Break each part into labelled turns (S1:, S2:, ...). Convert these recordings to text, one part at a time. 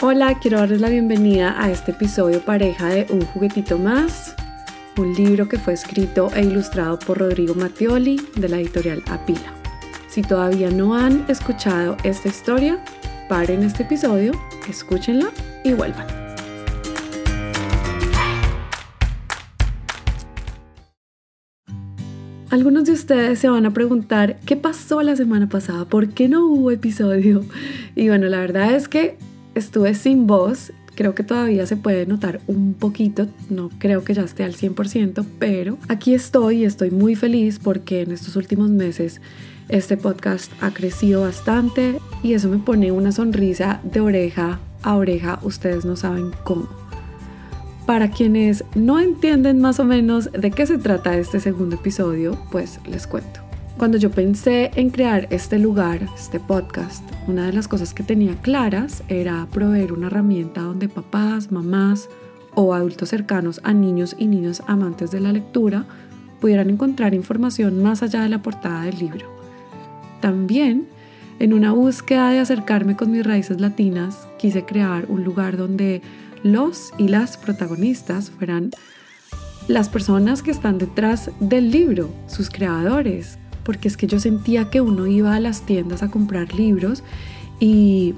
S1: Hola, quiero darles la bienvenida a este episodio pareja de Un juguetito más, un libro que fue escrito e ilustrado por Rodrigo Mattioli de la editorial Apila. Si todavía no han escuchado esta historia, paren este episodio, escúchenla y vuelvan. Algunos de ustedes se van a preguntar qué pasó la semana pasada, por qué no hubo episodio. Y bueno, la verdad es que estuve sin voz. Creo que todavía se puede notar un poquito, no creo que ya esté al 100%, pero aquí estoy y estoy muy feliz porque en estos últimos meses este podcast ha crecido bastante y eso me pone una sonrisa de oreja a oreja, ustedes no saben cómo. Para quienes no entienden más o menos de qué se trata este segundo episodio, pues les cuento. Cuando yo pensé en crear este lugar, este podcast, una de las cosas que tenía claras era proveer una herramienta donde papás, mamás o adultos cercanos a niños y niñas amantes de la lectura pudieran encontrar información más allá de la portada del libro. También, en una búsqueda de acercarme con mis raíces latinas, quise crear un lugar donde los y las protagonistas fueran las personas que están detrás del libro, sus creadores, porque es que yo sentía que uno iba a las tiendas a comprar libros y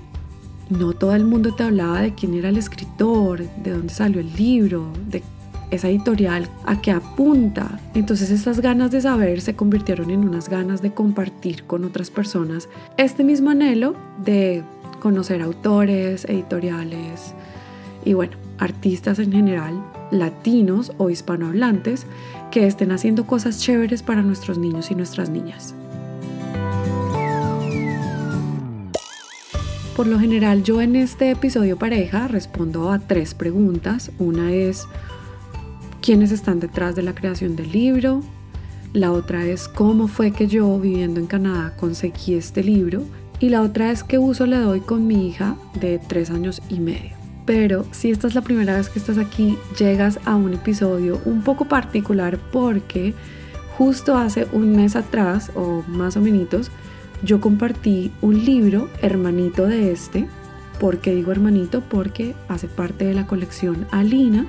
S1: no todo el mundo te hablaba de quién era el escritor, de dónde salió el libro, de esa editorial a qué apunta. Entonces estas ganas de saber se convirtieron en unas ganas de compartir con otras personas este mismo anhelo de conocer autores, editoriales y bueno, artistas en general, latinos o hispanohablantes que estén haciendo cosas chéveres para nuestros niños y nuestras niñas. Por lo general yo en este episodio pareja respondo a tres preguntas. Una es quiénes están detrás de la creación del libro. La otra es cómo fue que yo viviendo en Canadá conseguí este libro. Y la otra es qué uso le doy con mi hija de tres años y medio pero si esta es la primera vez que estás aquí, llegas a un episodio un poco particular porque justo hace un mes atrás, o más o menos, yo compartí un libro hermanito de este. ¿Por qué digo hermanito? Porque hace parte de la colección Alina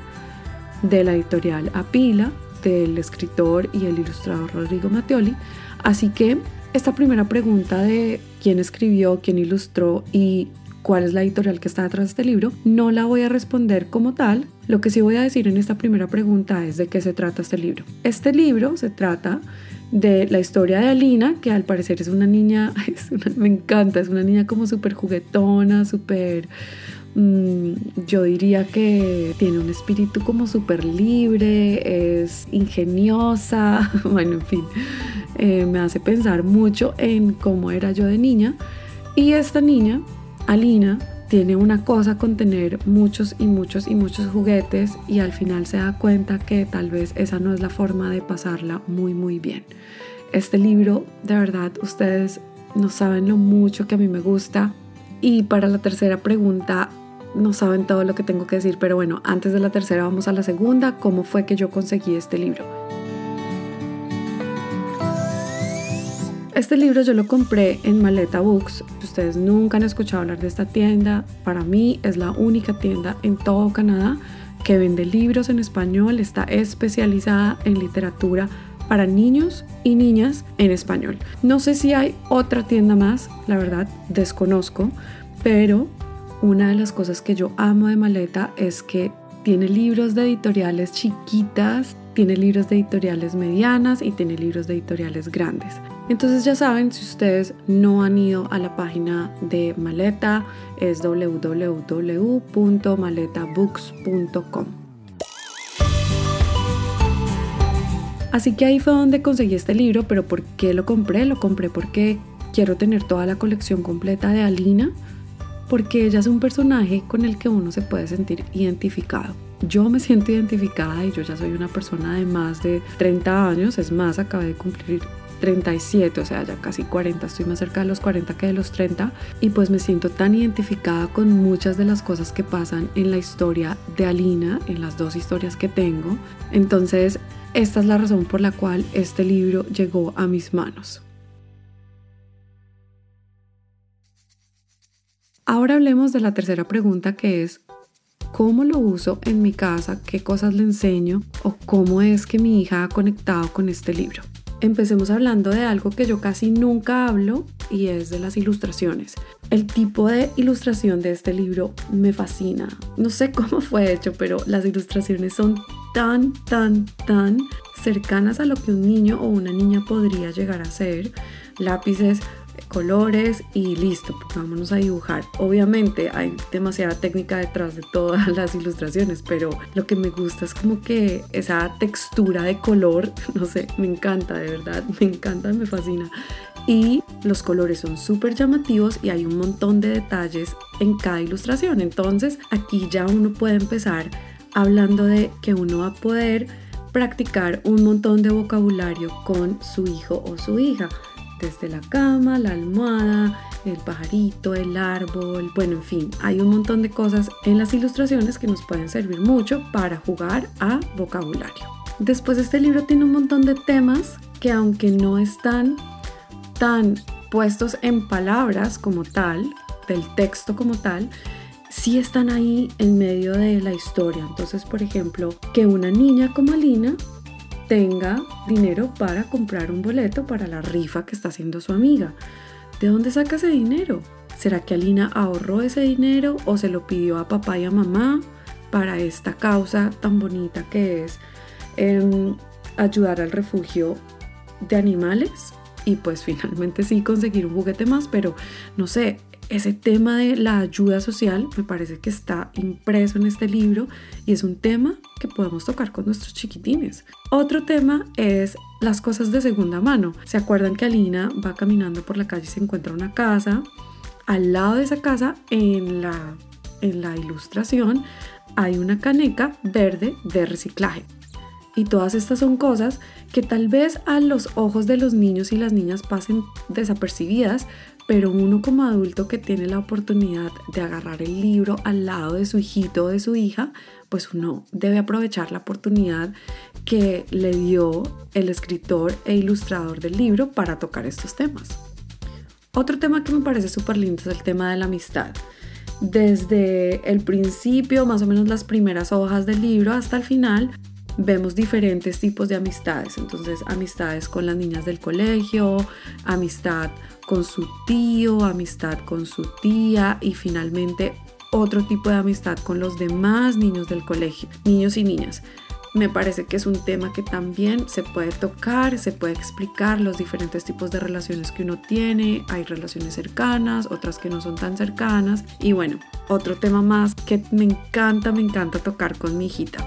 S1: de la editorial Apila, del escritor y el ilustrador Rodrigo Mattioli. Así que esta primera pregunta de quién escribió, quién ilustró y cuál es la editorial que está detrás de este libro, no la voy a responder como tal. Lo que sí voy a decir en esta primera pregunta es de qué se trata este libro. Este libro se trata de la historia de Alina, que al parecer es una niña, me encanta, es una niña como súper juguetona, súper mm, yo diría que tiene un espíritu como súper libre, es ingeniosa, bueno, en fin, eh, me hace pensar mucho en cómo era yo de niña. Y esta niña Alina tiene una cosa con tener muchos y muchos y muchos juguetes y al final se da cuenta que tal vez esa no es la forma de pasarla muy muy bien. Este libro, de verdad, ustedes no saben lo mucho que a mí me gusta. Y para la tercera pregunta, no saben todo lo que tengo que decir, pero bueno, antes de la tercera vamos a la segunda, ¿cómo fue que yo conseguí este libro? Este libro yo lo compré en Maleta Books. Ustedes nunca han escuchado hablar de esta tienda. Para mí es la única tienda en todo Canadá que vende libros en español. Está especializada en literatura para niños y niñas en español. No sé si hay otra tienda más, la verdad desconozco, pero una de las cosas que yo amo de Maleta es que tiene libros de editoriales chiquitas, tiene libros de editoriales medianas y tiene libros de editoriales grandes. Entonces ya saben, si ustedes no han ido a la página de Maleta, es www.maletabooks.com. Así que ahí fue donde conseguí este libro, pero ¿por qué lo compré? Lo compré porque quiero tener toda la colección completa de Alina, porque ella es un personaje con el que uno se puede sentir identificado. Yo me siento identificada y yo ya soy una persona de más de 30 años, es más, acabé de cumplir 37, o sea, ya casi 40, estoy más cerca de los 40 que de los 30 y pues me siento tan identificada con muchas de las cosas que pasan en la historia de Alina, en las dos historias que tengo. Entonces, esta es la razón por la cual este libro llegó a mis manos. Ahora hablemos de la tercera pregunta que es cómo lo uso en mi casa, qué cosas le enseño o cómo es que mi hija ha conectado con este libro. Empecemos hablando de algo que yo casi nunca hablo y es de las ilustraciones. El tipo de ilustración de este libro me fascina. No sé cómo fue hecho, pero las ilustraciones son tan, tan, tan cercanas a lo que un niño o una niña podría llegar a ser. Lápices colores y listo, vámonos a dibujar. Obviamente hay demasiada técnica detrás de todas las ilustraciones, pero lo que me gusta es como que esa textura de color, no sé, me encanta, de verdad, me encanta, me fascina. Y los colores son súper llamativos y hay un montón de detalles en cada ilustración. Entonces aquí ya uno puede empezar hablando de que uno va a poder practicar un montón de vocabulario con su hijo o su hija desde la cama, la almohada, el pajarito, el árbol, bueno, en fin, hay un montón de cosas en las ilustraciones que nos pueden servir mucho para jugar a vocabulario. Después este libro tiene un montón de temas que aunque no están tan puestos en palabras como tal, del texto como tal, sí están ahí en medio de la historia. Entonces, por ejemplo, que una niña como Alina tenga dinero para comprar un boleto para la rifa que está haciendo su amiga. ¿De dónde saca ese dinero? ¿Será que Alina ahorró ese dinero o se lo pidió a papá y a mamá para esta causa tan bonita que es em, ayudar al refugio de animales? Y pues finalmente sí conseguir un juguete más, pero no sé, ese tema de la ayuda social me parece que está impreso en este libro y es un tema que podemos tocar con nuestros chiquitines. Otro tema es las cosas de segunda mano. ¿Se acuerdan que Alina va caminando por la calle y se encuentra una casa? Al lado de esa casa, en la, en la ilustración, hay una caneca verde de reciclaje. Y todas estas son cosas que tal vez a los ojos de los niños y las niñas pasen desapercibidas, pero uno como adulto que tiene la oportunidad de agarrar el libro al lado de su hijito o de su hija, pues uno debe aprovechar la oportunidad que le dio el escritor e ilustrador del libro para tocar estos temas. Otro tema que me parece súper lindo es el tema de la amistad. Desde el principio, más o menos las primeras hojas del libro, hasta el final, vemos diferentes tipos de amistades. Entonces, amistades con las niñas del colegio, amistad con su tío, amistad con su tía y finalmente otro tipo de amistad con los demás niños del colegio, niños y niñas. Me parece que es un tema que también se puede tocar, se puede explicar los diferentes tipos de relaciones que uno tiene. Hay relaciones cercanas, otras que no son tan cercanas. Y bueno, otro tema más que me encanta, me encanta tocar con mi hijita.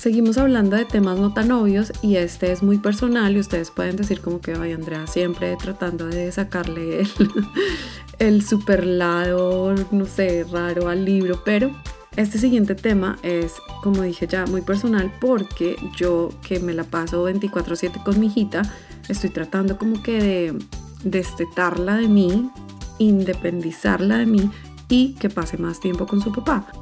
S1: Seguimos hablando de temas no tan obvios y este es muy personal y ustedes pueden decir como que, ay Andrea, siempre tratando de sacarle el, el super lado, no sé, raro al libro, pero este siguiente tema es, como dije ya, muy personal porque yo que me la paso 24/7 con mi hijita, estoy tratando como que de destetarla de mí, independizarla de mí y que pase más tiempo con su papá.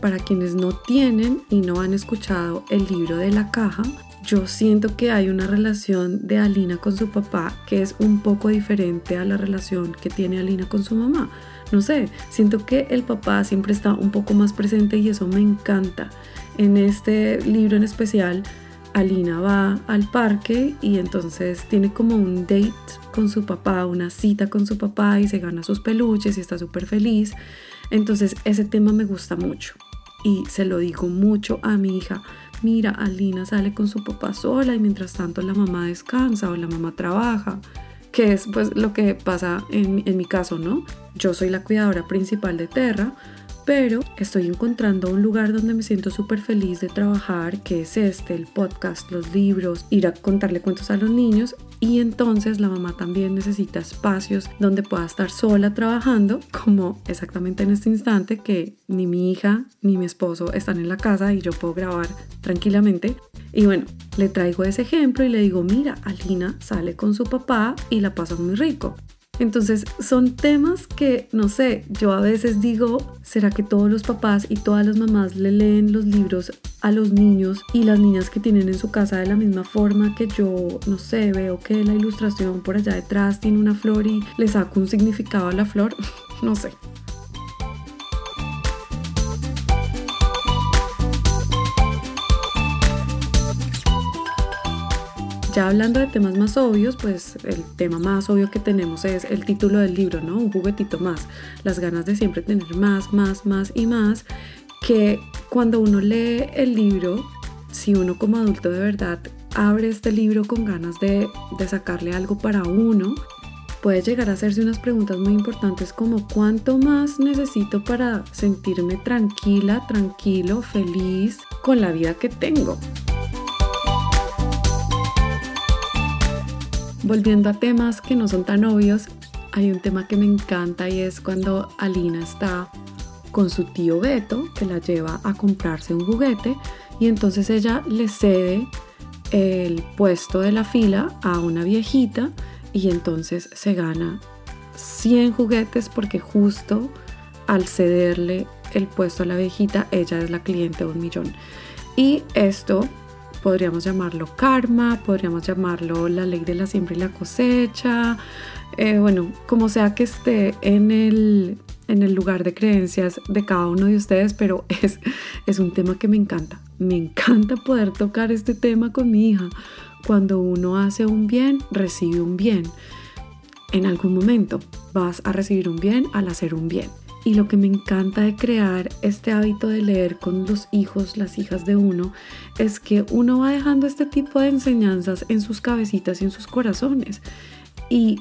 S1: Para quienes no tienen y no han escuchado el libro de la caja, yo siento que hay una relación de Alina con su papá que es un poco diferente a la relación que tiene Alina con su mamá. No sé, siento que el papá siempre está un poco más presente y eso me encanta. En este libro en especial, Alina va al parque y entonces tiene como un date con su papá, una cita con su papá y se gana sus peluches y está súper feliz. Entonces ese tema me gusta mucho y se lo digo mucho a mi hija. Mira, Alina sale con su papá sola y mientras tanto la mamá descansa o la mamá trabaja, que es pues lo que pasa en, en mi caso, ¿no? Yo soy la cuidadora principal de Terra, pero estoy encontrando un lugar donde me siento súper feliz de trabajar, que es este, el podcast, los libros, ir a contarle cuentos a los niños y entonces la mamá también necesita espacios donde pueda estar sola trabajando, como exactamente en este instante que ni mi hija ni mi esposo están en la casa y yo puedo grabar tranquilamente. Y bueno, le traigo ese ejemplo y le digo, mira, Alina sale con su papá y la pasa muy rico. Entonces son temas que, no sé, yo a veces digo, ¿será que todos los papás y todas las mamás le leen los libros a los niños y las niñas que tienen en su casa de la misma forma que yo, no sé, veo que la ilustración por allá detrás tiene una flor y le saco un significado a la flor? no sé. Ya hablando de temas más obvios, pues el tema más obvio que tenemos es el título del libro, ¿no? Un juguetito más. Las ganas de siempre tener más, más, más y más. Que cuando uno lee el libro, si uno como adulto de verdad abre este libro con ganas de, de sacarle algo para uno, puede llegar a hacerse unas preguntas muy importantes como cuánto más necesito para sentirme tranquila, tranquilo, feliz con la vida que tengo. Volviendo a temas que no son tan obvios, hay un tema que me encanta y es cuando Alina está con su tío Beto, que la lleva a comprarse un juguete y entonces ella le cede el puesto de la fila a una viejita y entonces se gana 100 juguetes porque justo al cederle el puesto a la viejita, ella es la cliente de un millón. Y esto podríamos llamarlo karma, podríamos llamarlo la ley de la siembra y la cosecha, eh, bueno, como sea que esté en el, en el lugar de creencias de cada uno de ustedes, pero es, es un tema que me encanta. Me encanta poder tocar este tema con mi hija. Cuando uno hace un bien, recibe un bien. En algún momento vas a recibir un bien al hacer un bien. Y lo que me encanta de crear este hábito de leer con los hijos, las hijas de uno, es que uno va dejando este tipo de enseñanzas en sus cabecitas y en sus corazones. Y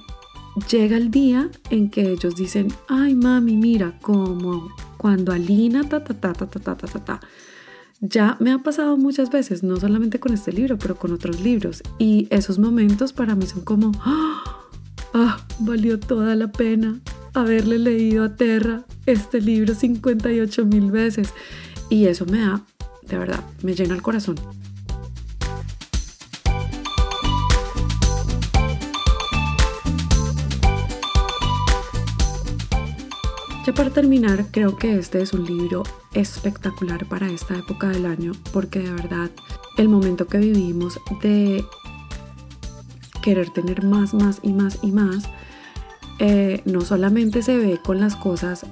S1: llega el día en que ellos dicen, ay mami, mira, como cuando Alina, ta, ta, ta, ta, ta, ta, ta, ta, ta. Ya me ha pasado muchas veces, no solamente con este libro, pero con otros libros. Y esos momentos para mí son como, ah, valió toda la pena haberle leído a Terra este libro 58 mil veces. Y eso me da, de verdad, me llena el corazón. Ya para terminar, creo que este es un libro espectacular para esta época del año porque de verdad el momento que vivimos de querer tener más, más y más y más eh, no solamente se ve con las cosas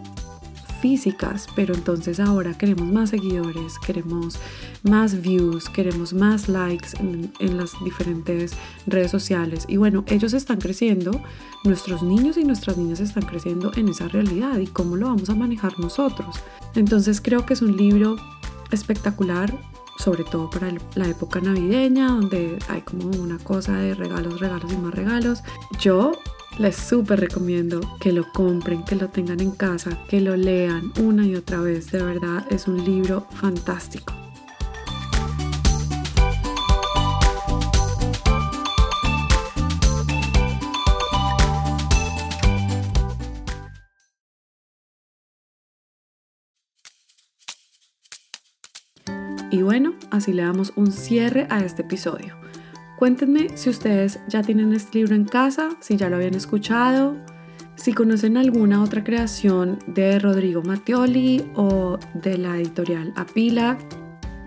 S1: físicas, pero entonces ahora queremos más seguidores, queremos más views, queremos más likes en, en, las diferentes redes sociales. Y bueno, ellos están creciendo, nuestros niños y nuestras niñas están creciendo en esa realidad y cómo lo vamos a manejar nosotros. Entonces creo que es un libro espectacular, sobre todo para la época navideña, donde hay como una cosa de regalos, regalos y más regalos. Yo les súper recomiendo que lo compren, que lo tengan en casa, que lo lean una y otra vez. De verdad es un libro fantástico. Y bueno, así le damos un cierre a este episodio. Cuéntenme si ustedes ya tienen este libro en casa, si ya lo habían escuchado, si conocen alguna otra creación de Rodrigo Mattioli o de la editorial Apila,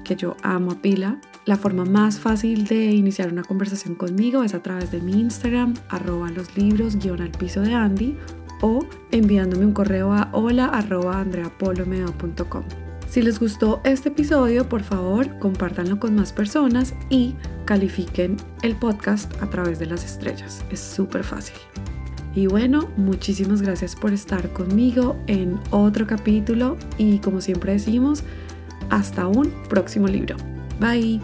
S1: que yo amo Apila. La forma más fácil de iniciar una conversación conmigo es a través de mi Instagram, arroba los libros, guion al piso de Andy, o enviándome un correo a hola arroba si les gustó este episodio, por favor, compártanlo con más personas y califiquen el podcast a través de las estrellas. Es súper fácil. Y bueno, muchísimas gracias por estar conmigo en otro capítulo y como siempre decimos, hasta un próximo libro. Bye.